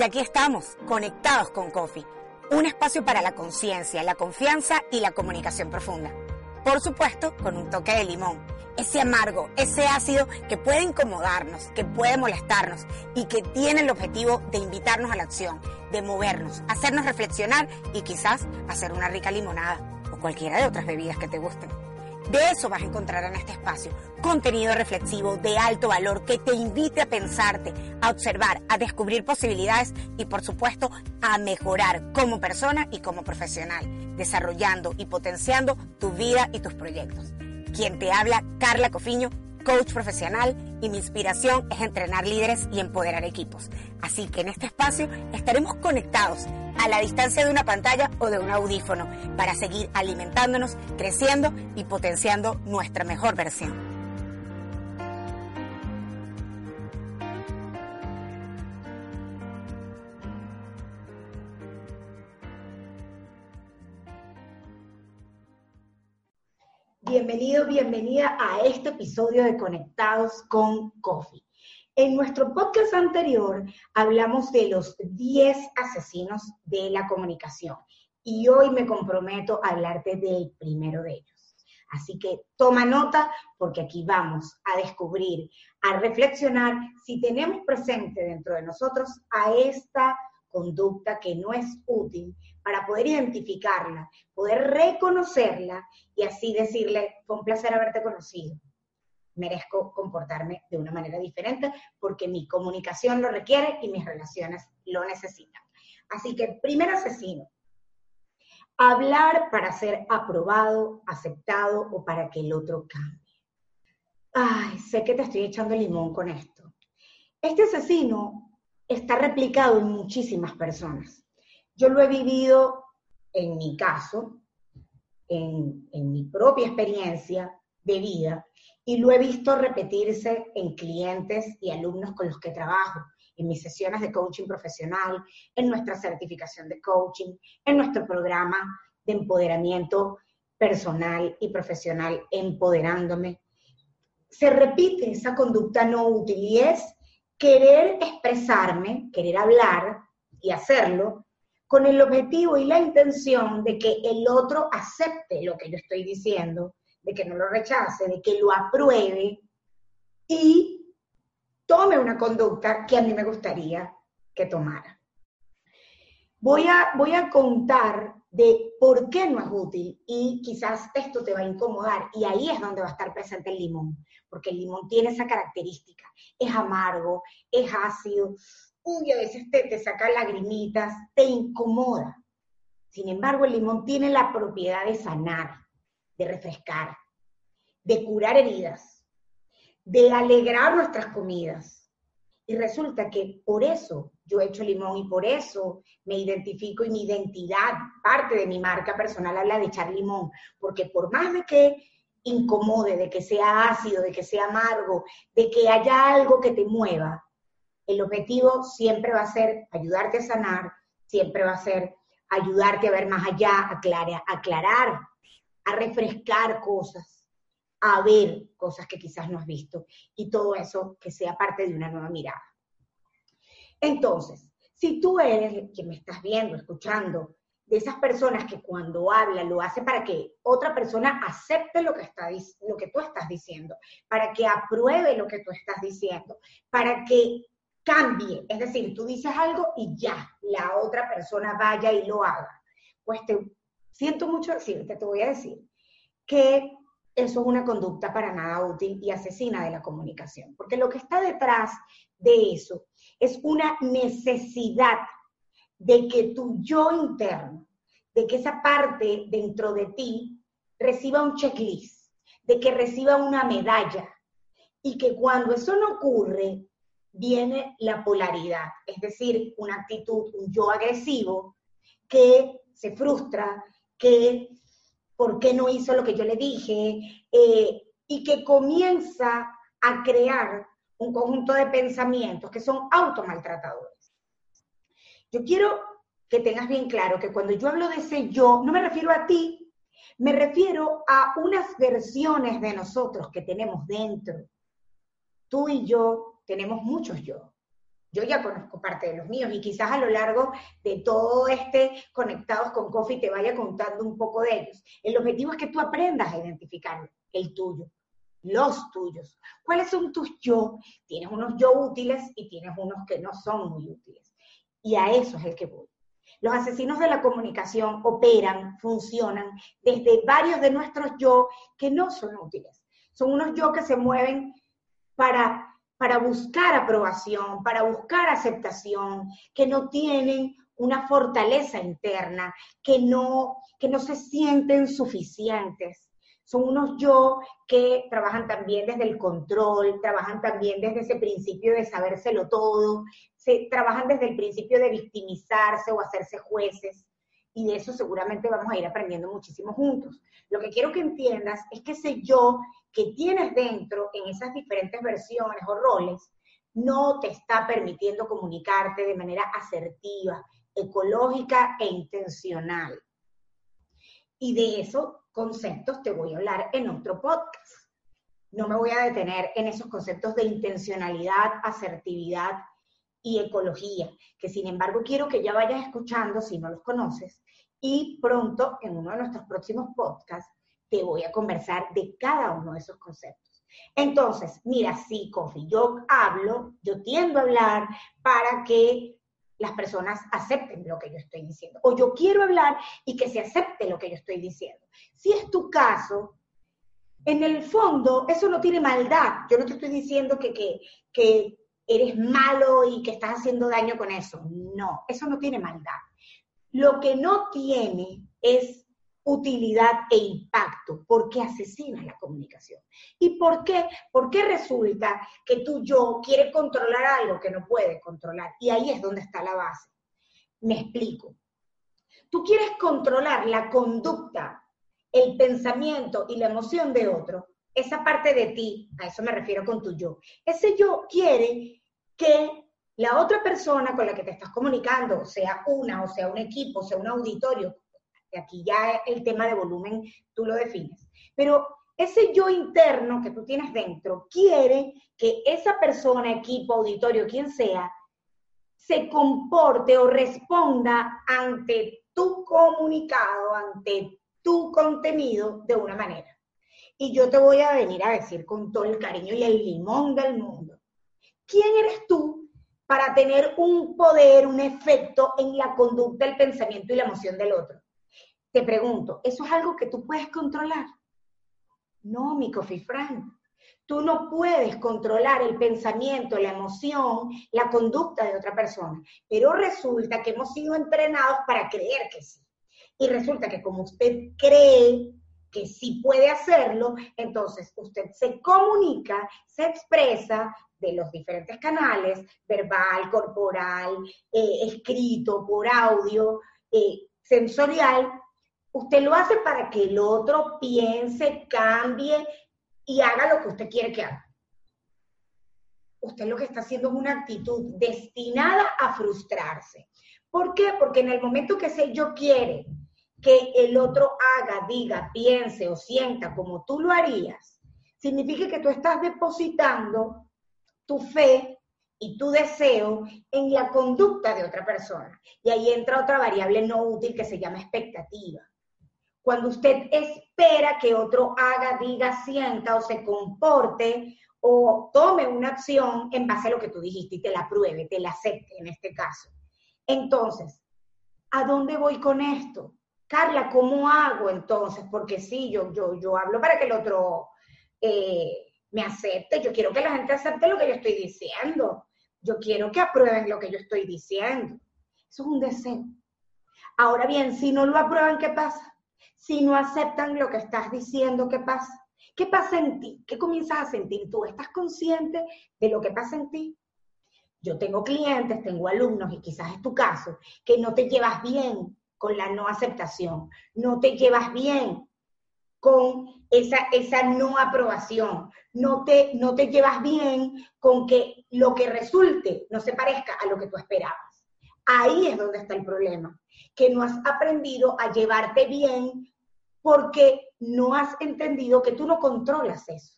Y aquí estamos, conectados con Coffee, un espacio para la conciencia, la confianza y la comunicación profunda. Por supuesto, con un toque de limón, ese amargo, ese ácido que puede incomodarnos, que puede molestarnos y que tiene el objetivo de invitarnos a la acción, de movernos, hacernos reflexionar y quizás hacer una rica limonada o cualquiera de otras bebidas que te gusten. De eso vas a encontrar en este espacio. Contenido reflexivo de alto valor que te invite a pensarte, a observar, a descubrir posibilidades y por supuesto a mejorar como persona y como profesional, desarrollando y potenciando tu vida y tus proyectos. Quien te habla, Carla Cofiño, coach profesional y mi inspiración es entrenar líderes y empoderar equipos. Así que en este espacio estaremos conectados a la distancia de una pantalla o de un audífono para seguir alimentándonos, creciendo y potenciando nuestra mejor versión. Bienvenido, bienvenida a este episodio de Conectados con Coffee. En nuestro podcast anterior hablamos de los 10 asesinos de la comunicación y hoy me comprometo a hablarte del primero de ellos. Así que toma nota porque aquí vamos a descubrir, a reflexionar si tenemos presente dentro de nosotros a esta conducta que no es útil para poder identificarla, poder reconocerla y así decirle, fue un placer haberte conocido. Merezco comportarme de una manera diferente porque mi comunicación lo requiere y mis relaciones lo necesitan. Así que, primer asesino, hablar para ser aprobado, aceptado o para que el otro cambie. Ay, sé que te estoy echando limón con esto. Este asesino está replicado en muchísimas personas. Yo lo he vivido en mi caso, en, en, mi propia experiencia de vida, y lo he visto repetirse en clientes y alumnos con los que trabajo, en mis sesiones de coaching profesional, en nuestra certificación de coaching, en nuestro programa de empoderamiento personal y profesional, empoderándome. Se repite esa conducta no útil y es querer expresarme, querer hablar y hacerlo con el objetivo y la intención de que el otro acepte lo que yo estoy diciendo, de que no lo rechace, de que lo apruebe y tome una conducta que a mí me gustaría que tomara. Voy a, voy a contar de por qué no es útil y quizás esto te va a incomodar y ahí es donde va a estar presente el limón, porque el limón tiene esa característica, es amargo, es ácido, uy, a veces te, te saca lagrimitas, te incomoda. Sin embargo, el limón tiene la propiedad de sanar, de refrescar, de curar heridas, de alegrar nuestras comidas. Y resulta que por eso yo he hecho limón y por eso me identifico y mi identidad, parte de mi marca personal habla de echar limón, porque por más de que incomode, de que sea ácido, de que sea amargo, de que haya algo que te mueva, el objetivo siempre va a ser ayudarte a sanar, siempre va a ser ayudarte a ver más allá, aclarar, aclarar a refrescar cosas, a ver cosas que quizás no has visto y todo eso que sea parte de una nueva mirada. Entonces, si tú eres quien me estás viendo, escuchando, de esas personas que cuando habla lo hace para que otra persona acepte lo que, está, lo que tú estás diciendo, para que apruebe lo que tú estás diciendo, para que cambie. Es decir, tú dices algo y ya, la otra persona vaya y lo haga. Pues te siento mucho decirte, te voy a decir que eso es una conducta para nada útil y asesina de la comunicación, porque lo que está detrás de eso es una necesidad de que tu yo interno, de que esa parte dentro de ti reciba un checklist, de que reciba una medalla, y que cuando eso no ocurre, viene la polaridad, es decir, una actitud, un yo agresivo que se frustra, que por qué no hizo lo que yo le dije, eh, y que comienza a crear un conjunto de pensamientos que son automaltratadores. Yo quiero que tengas bien claro que cuando yo hablo de ese yo, no me refiero a ti, me refiero a unas versiones de nosotros que tenemos dentro. Tú y yo tenemos muchos yo. Yo ya conozco parte de los míos y quizás a lo largo de todo este Conectados con Coffee te vaya contando un poco de ellos. El objetivo es que tú aprendas a identificar el tuyo los tuyos. ¿Cuáles son tus yo? Tienes unos yo útiles y tienes unos que no son muy útiles. Y a eso es el que voy. Los asesinos de la comunicación operan, funcionan desde varios de nuestros yo que no son útiles. Son unos yo que se mueven para, para buscar aprobación, para buscar aceptación, que no tienen una fortaleza interna, que no, que no se sienten suficientes son unos yo que trabajan también desde el control, trabajan también desde ese principio de sabérselo todo, se, trabajan desde el principio de victimizarse o hacerse jueces. Y de eso seguramente vamos a ir aprendiendo muchísimo juntos. Lo que quiero que entiendas es que ese yo que tienes dentro en esas diferentes versiones o roles no te está permitiendo comunicarte de manera asertiva, ecológica e intencional. Y de eso conceptos te voy a hablar en otro podcast. No me voy a detener en esos conceptos de intencionalidad, asertividad y ecología, que sin embargo quiero que ya vayas escuchando si no los conoces y pronto en uno de nuestros próximos podcasts te voy a conversar de cada uno de esos conceptos. Entonces, mira, sí, Kofi, yo hablo, yo tiendo a hablar para que las personas acepten lo que yo estoy diciendo. O yo quiero hablar y que se acepte lo que yo estoy diciendo. Si es tu caso, en el fondo eso no tiene maldad. Yo no te estoy diciendo que, que, que eres malo y que estás haciendo daño con eso. No, eso no tiene maldad. Lo que no tiene es utilidad e impacto, porque asesina la comunicación. ¿Y por qué? Porque resulta que tú yo quiere controlar algo que no puede controlar. Y ahí es donde está la base. Me explico. Tú quieres controlar la conducta, el pensamiento y la emoción de otro. Esa parte de ti, a eso me refiero con tu yo. Ese yo quiere que la otra persona con la que te estás comunicando, sea una, o sea un equipo, sea un auditorio, aquí ya el tema de volumen tú lo defines, pero ese yo interno que tú tienes dentro quiere que esa persona, equipo, auditorio, quien sea, se comporte o responda ante tu comunicado, ante tu contenido de una manera. Y yo te voy a venir a decir con todo el cariño y el limón del mundo, ¿quién eres tú para tener un poder, un efecto en la conducta, el pensamiento y la emoción del otro? Te pregunto, ¿eso es algo que tú puedes controlar? No, mi coffee friend. Tú no puedes controlar el pensamiento, la emoción, la conducta de otra persona, pero resulta que hemos sido entrenados para creer que sí. Y resulta que como usted cree que sí puede hacerlo, entonces usted se comunica, se expresa de los diferentes canales, verbal, corporal, eh, escrito, por audio, eh, sensorial, Usted lo hace para que el otro piense, cambie y haga lo que usted quiere que haga. Usted lo que está haciendo es una actitud destinada a frustrarse. ¿Por qué? Porque en el momento que ese yo quiere que el otro haga, diga, piense o sienta como tú lo harías, significa que tú estás depositando tu fe y tu deseo en la conducta de otra persona. Y ahí entra otra variable no útil que se llama expectativa. Cuando usted espera que otro haga, diga, sienta o se comporte o tome una acción en base a lo que tú dijiste y te la pruebe, te la acepte en este caso. Entonces, ¿a dónde voy con esto? Carla, ¿cómo hago entonces? Porque sí, yo, yo, yo hablo para que el otro eh, me acepte. Yo quiero que la gente acepte lo que yo estoy diciendo. Yo quiero que aprueben lo que yo estoy diciendo. Eso es un deseo. Ahora bien, si no lo aprueban, ¿qué pasa? Si no aceptan lo que estás diciendo, ¿qué pasa? ¿Qué pasa en ti? ¿Qué comienzas a sentir tú? ¿Estás consciente de lo que pasa en ti? Yo tengo clientes, tengo alumnos, y quizás es tu caso, que no te llevas bien con la no aceptación, no te llevas bien con esa, esa no aprobación, no te, no te llevas bien con que lo que resulte no se parezca a lo que tú esperabas. Ahí es donde está el problema, que no has aprendido a llevarte bien porque no has entendido que tú no controlas eso.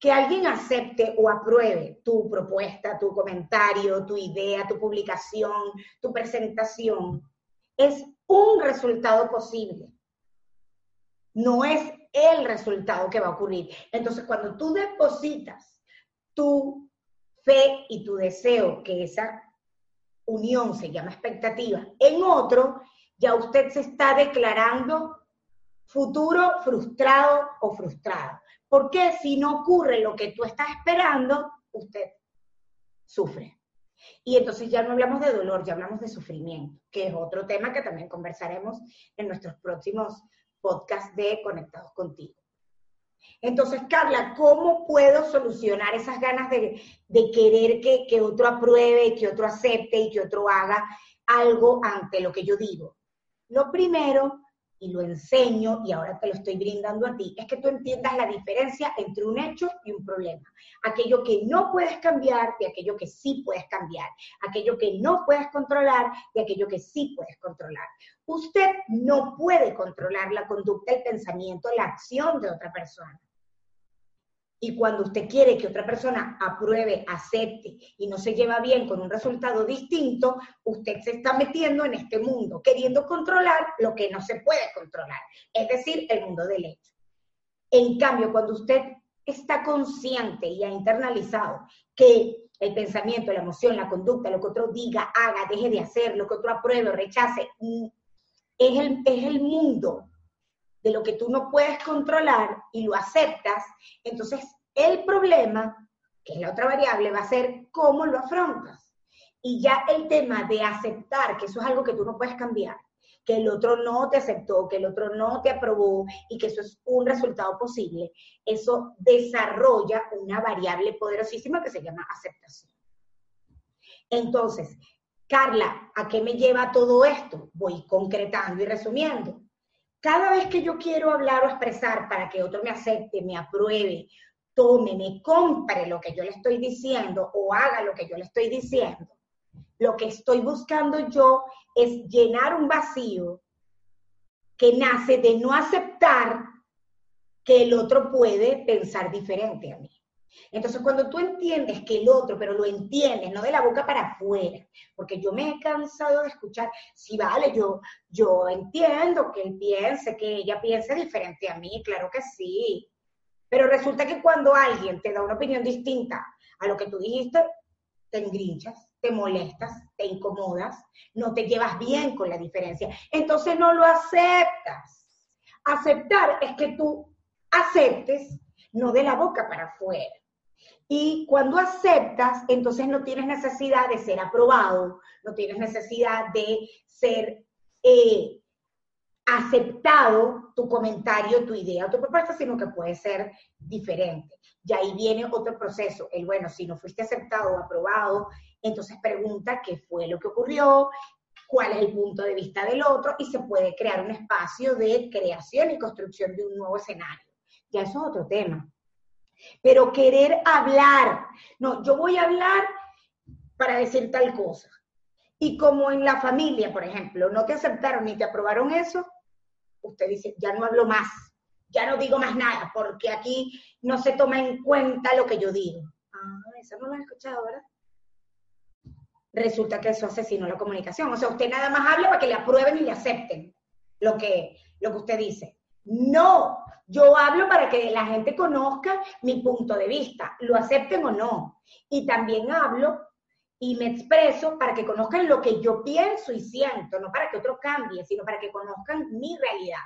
Que alguien acepte o apruebe tu propuesta, tu comentario, tu idea, tu publicación, tu presentación, es un resultado posible. No es el resultado que va a ocurrir. Entonces, cuando tú depositas tu fe y tu deseo, que esa unión se llama expectativa, en otro, ya usted se está declarando futuro frustrado o frustrada. Porque si no ocurre lo que tú estás esperando, usted sufre. Y entonces ya no hablamos de dolor, ya hablamos de sufrimiento, que es otro tema que también conversaremos en nuestros próximos podcasts de Conectados contigo. Entonces, Carla, ¿cómo puedo solucionar esas ganas de, querer que, que otro apruebe, que otro acepte y que otro haga algo ante lo que yo digo? Lo primero y lo enseño y ahora te lo estoy brindando a ti, es que tú entiendas la diferencia entre un hecho y un problema. Aquello que no puedes cambiar y aquello que sí puedes cambiar. Aquello que no puedes controlar y aquello que sí puedes controlar. Usted no puede controlar la conducta, el pensamiento, la acción de otra persona. Y cuando usted quiere que otra persona apruebe, acepte y no se lleva bien con un resultado distinto, usted se está metiendo en este mundo, queriendo controlar lo que no se puede controlar, es decir, el mundo del hecho. En cambio, cuando usted está consciente y ha internalizado que el pensamiento, la emoción, la conducta, lo que otro diga, haga, deje de hacer, lo que otro apruebe rechace, mm, es el, es el mundo de lo que tú no puedes controlar y lo aceptas, entonces el problema, que es la otra variable, va a ser cómo lo afrontas. Y ya el tema de aceptar que eso es algo que tú no puedes cambiar, que el otro no te aceptó, que el otro no te aprobó y que eso es un resultado posible, eso desarrolla una variable poderosísima que se llama aceptación. Entonces, Carla, ¿a qué me lleva todo esto? Voy concretando y resumiendo cada vez que yo quiero hablar o expresar para que otro me acepte, me apruebe, tome, me compre lo que yo le estoy diciendo o haga lo que yo le estoy diciendo, lo que estoy buscando yo es llenar un vacío que nace de no aceptar que el otro puede pensar diferente a mí. Entonces, cuando tú entiendes que el otro, pero lo entiendes, no de la boca para afuera, porque yo me he cansado de escuchar, si vale, yo, yo entiendo que él piense, que ella piense diferente a mí, claro que sí. Pero resulta que cuando alguien te da una opinión distinta a lo que tú dijiste, te engrinchas, te molestas, te incomodas, no te llevas bien con la diferencia. Entonces no lo aceptas. Aceptar es que tú aceptes, no de la boca para afuera. Y cuando aceptas, entonces no tienes necesidad de ser aprobado, no tienes necesidad de ser eh, aceptado tu comentario, tu idea tu propuesta, sino que puede ser diferente. Y ahí viene otro proceso, el bueno, si no fuiste aceptado o aprobado, entonces pregunta qué fue lo que ocurrió, cuál es el punto de vista del otro y se puede crear un espacio de creación y construcción de un nuevo escenario. Ya eso es otro tema. Pero querer hablar, no, yo voy a hablar para decir tal cosa. Y como en la familia, por ejemplo, no te aceptaron ni te aprobaron eso, usted dice, ya no hablo más, ya no digo más nada, porque aquí no se toma en cuenta lo que yo digo. Ah, eso no lo he escuchado, ¿verdad? Resulta que eso asesinó la comunicación. O sea, usted nada más habla para que le aprueben y le acepten lo que, lo que usted dice. No, yo hablo para que la gente conozca mi punto de vista, lo acepten o no. Y también hablo y me expreso para que conozcan lo que yo pienso y siento, no para que otro cambie, sino para que conozcan mi realidad.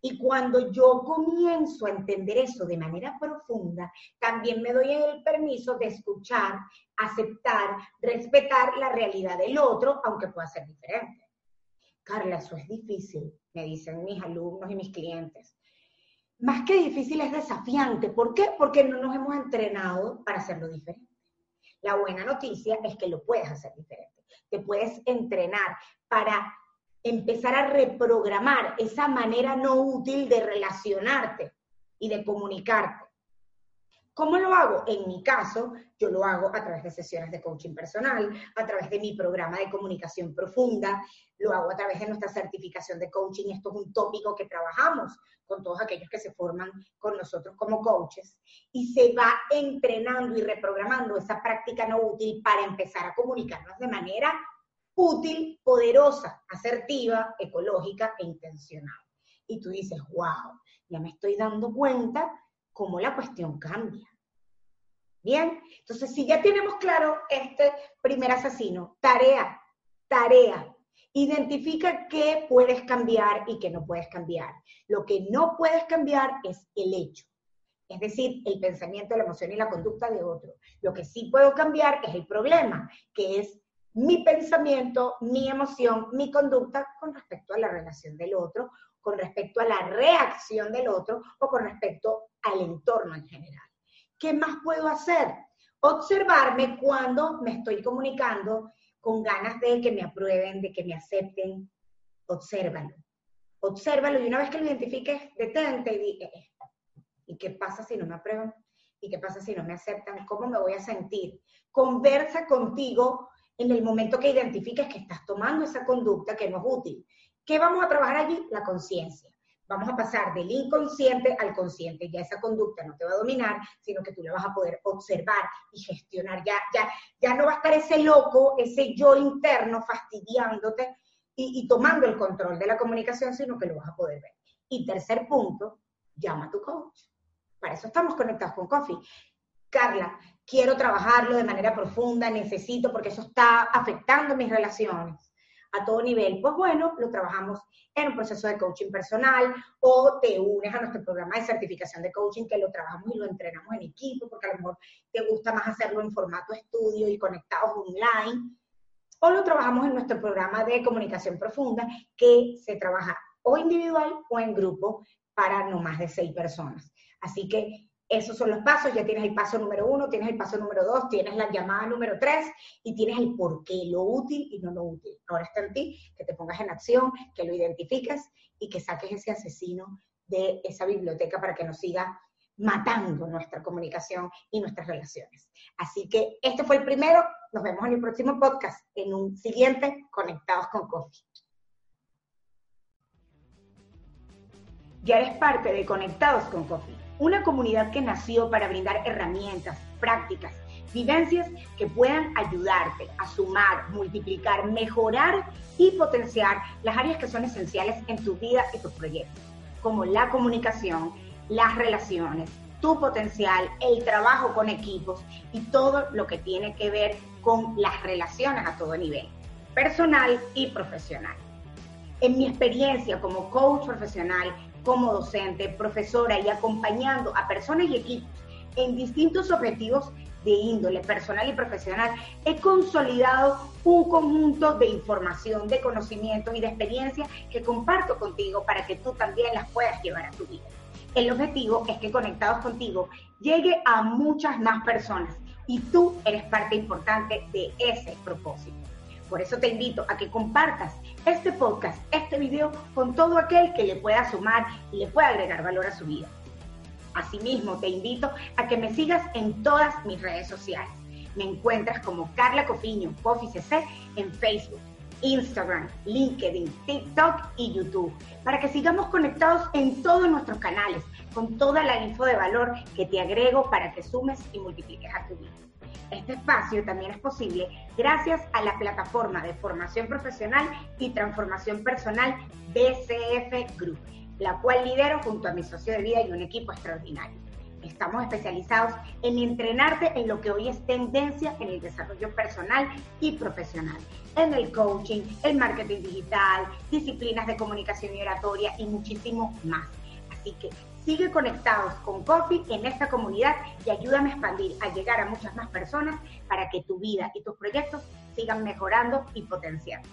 Y cuando yo comienzo a entender eso de manera profunda, también me doy el permiso de escuchar, aceptar, respetar la realidad del otro, aunque pueda ser diferente. Carla, eso es difícil, me dicen mis alumnos y mis clientes. más que difícil es desafiante. ¿Por qué? Porque no nos hemos entrenado para hacerlo diferente. La buena noticia es que lo puedes hacer diferente. Te puedes entrenar para empezar a reprogramar esa manera no útil de relacionarte y de comunicarte. ¿Cómo lo hago? En mi caso, yo lo hago a través de sesiones de coaching personal, a través de mi programa de comunicación profunda, lo hago a través de nuestra certificación de coaching. Esto es un tópico que trabajamos con todos aquellos que se forman con nosotros como coaches. Y se va entrenando y reprogramando esa práctica no útil para empezar a comunicarnos de manera útil, poderosa, asertiva, ecológica e intencional. Y tú dices, wow, ya me estoy dando cuenta cómo la cuestión cambia. Bien, entonces si ya tenemos claro este primer asesino, tarea, tarea, identifica qué puedes cambiar y qué no puedes cambiar. Lo que no puedes cambiar es el hecho, es decir, el pensamiento, la emoción y la conducta de otro. Lo que sí puedo cambiar es el problema, que es mi pensamiento, mi emoción, mi conducta con respecto a la relación del otro, con respecto a la reacción del otro o con respecto al entorno en general. ¿Qué más puedo hacer? Observarme cuando me estoy comunicando con ganas de que me aprueben, de que me acepten. Obsérvalo. Obsérvalo y una vez que lo identifiques, detente y di, eh, eh, ¿y qué pasa si no me aprueban? ¿Y qué pasa si no me aceptan? ¿Cómo me voy a sentir? Conversa contigo en el momento que identifiques que estás tomando esa conducta que no es útil. ¿Qué vamos a trabajar allí? La conciencia vamos a pasar del inconsciente al consciente. Ya esa conducta no te va a dominar, sino que tú la vas a poder observar y gestionar. Ya, ya, no va a estar ese loco, ese yo interno fastidiándote y, y tomando el control de la comunicación, sino que lo vas a poder ver. Y tercer punto, llama a tu coach. Para eso estamos conectados con Coffee. Carla, quiero trabajarlo de manera profunda, necesito, porque eso está afectando mis relaciones a todo nivel, pues bueno, lo trabajamos en un proceso de coaching personal o te unes a nuestro programa de certificación de coaching que lo trabajamos y lo entrenamos en equipo porque a lo mejor te gusta más hacerlo en formato estudio y conectados online. O lo trabajamos en nuestro programa de comunicación profunda que se trabaja o individual o en grupo para no más de seis personas. Así que esos son los pasos, ya tienes el paso número uno, tienes el paso número dos, tienes la llamada número tres y tienes el por qué, lo útil y no lo útil. Ahora está en ti que te pongas en acción, que lo identifiques y que saques ese asesino de esa biblioteca para que nos siga matando nuestra comunicación y nuestras relaciones. Así que este fue el primero, nos vemos en el próximo podcast, en un siguiente Conectados con Coffee. Ya eres parte de Conectados con Coffee una comunidad que nació para brindar herramientas, prácticas, vivencias que puedan ayudarte a sumar, multiplicar, mejorar y potenciar las áreas que son esenciales en tu vida y tus proyectos, como la comunicación, las relaciones, tu potencial, el trabajo con equipos y todo lo que tiene que ver con las relaciones a todo nivel, personal y profesional. En mi experiencia como coach profesional como docente, profesora y acompañando a personas y equipos en distintos objetivos de índole personal y profesional, he consolidado un conjunto de información, de conocimientos y de experiencias que comparto contigo para que tú también las puedas llevar a tu vida. El objetivo es que Conectados contigo llegue a muchas más personas y tú eres parte importante de ese propósito. Por eso te invito a que compartas este podcast, este video con todo aquel que le pueda sumar y le pueda agregar valor a su vida. Asimismo, te invito a que me sigas en todas mis redes sociales. Me encuentras como Carla Cofiño, CC, en Facebook, Instagram, LinkedIn, TikTok y YouTube, para que sigamos conectados en todos nuestros canales, con toda la info de valor que te agrego para que sumes y multipliques a tu vida. Este espacio también es posible gracias a la plataforma de formación profesional y transformación personal BCF Group, la cual lidero junto a mi socio de vida y un equipo extraordinario. Estamos especializados en entrenarte en lo que hoy es tendencia en el desarrollo personal y profesional, en el coaching, el marketing digital, disciplinas de comunicación y oratoria y muchísimo más. Así que Sigue conectados con Coffee en esta comunidad y ayúdame a expandir, a llegar a muchas más personas para que tu vida y tus proyectos sigan mejorando y potenciando.